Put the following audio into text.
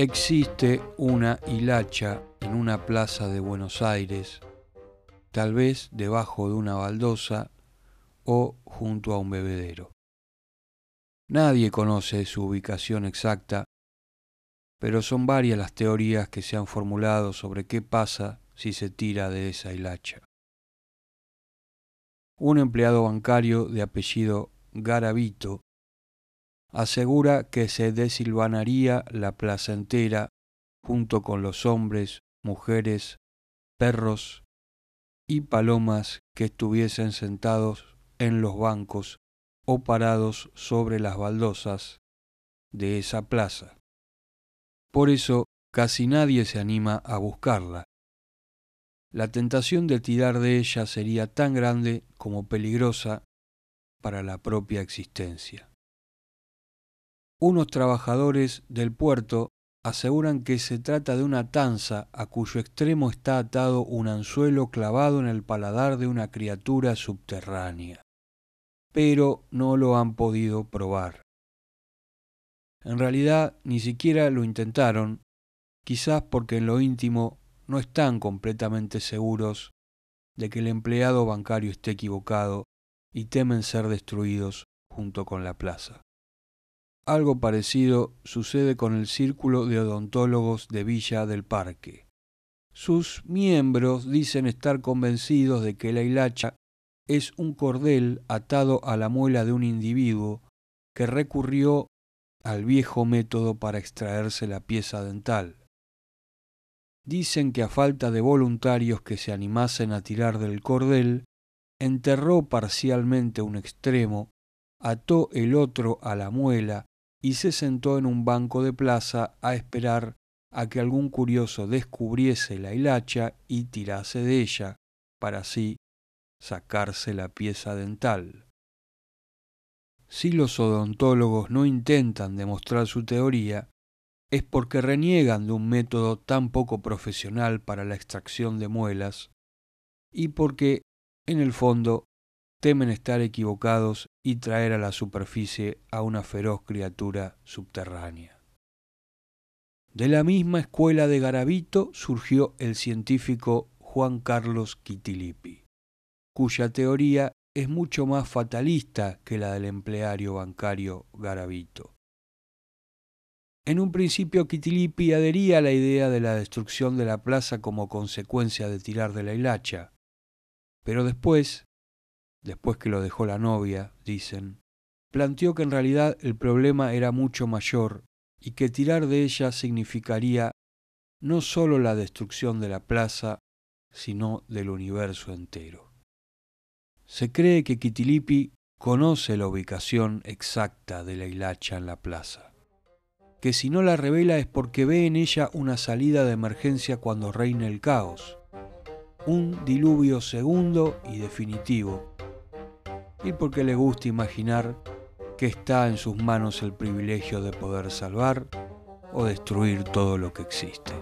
Existe una hilacha en una plaza de Buenos Aires, tal vez debajo de una baldosa o junto a un bebedero. Nadie conoce su ubicación exacta, pero son varias las teorías que se han formulado sobre qué pasa si se tira de esa hilacha. Un empleado bancario de apellido Garavito asegura que se desilvanaría la plaza entera junto con los hombres, mujeres, perros y palomas que estuviesen sentados en los bancos o parados sobre las baldosas de esa plaza. Por eso casi nadie se anima a buscarla. La tentación de tirar de ella sería tan grande como peligrosa para la propia existencia. Unos trabajadores del puerto aseguran que se trata de una tanza a cuyo extremo está atado un anzuelo clavado en el paladar de una criatura subterránea, pero no lo han podido probar. En realidad ni siquiera lo intentaron, quizás porque en lo íntimo no están completamente seguros de que el empleado bancario esté equivocado y temen ser destruidos junto con la plaza. Algo parecido sucede con el Círculo de Odontólogos de Villa del Parque. Sus miembros dicen estar convencidos de que la hilacha es un cordel atado a la muela de un individuo que recurrió al viejo método para extraerse la pieza dental. Dicen que a falta de voluntarios que se animasen a tirar del cordel, enterró parcialmente un extremo, ató el otro a la muela y se sentó en un banco de plaza a esperar a que algún curioso descubriese la hilacha y tirase de ella, para así sacarse la pieza dental. Si los odontólogos no intentan demostrar su teoría, es porque reniegan de un método tan poco profesional para la extracción de muelas y porque, en el fondo, temen estar equivocados y traer a la superficie a una feroz criatura subterránea. De la misma escuela de Garavito surgió el científico Juan Carlos Quitilipi, cuya teoría es mucho más fatalista que la del empleario bancario Garavito. En un principio Quitilipi adhería a la idea de la destrucción de la plaza como consecuencia de tirar de la hilacha, pero después después que lo dejó la novia, dicen, planteó que en realidad el problema era mucho mayor y que tirar de ella significaría no sólo la destrucción de la plaza, sino del universo entero. Se cree que Kitilipi conoce la ubicación exacta de la hilacha en la plaza, que si no la revela es porque ve en ella una salida de emergencia cuando reina el caos, un diluvio segundo y definitivo, y porque le gusta imaginar que está en sus manos el privilegio de poder salvar o destruir todo lo que existe.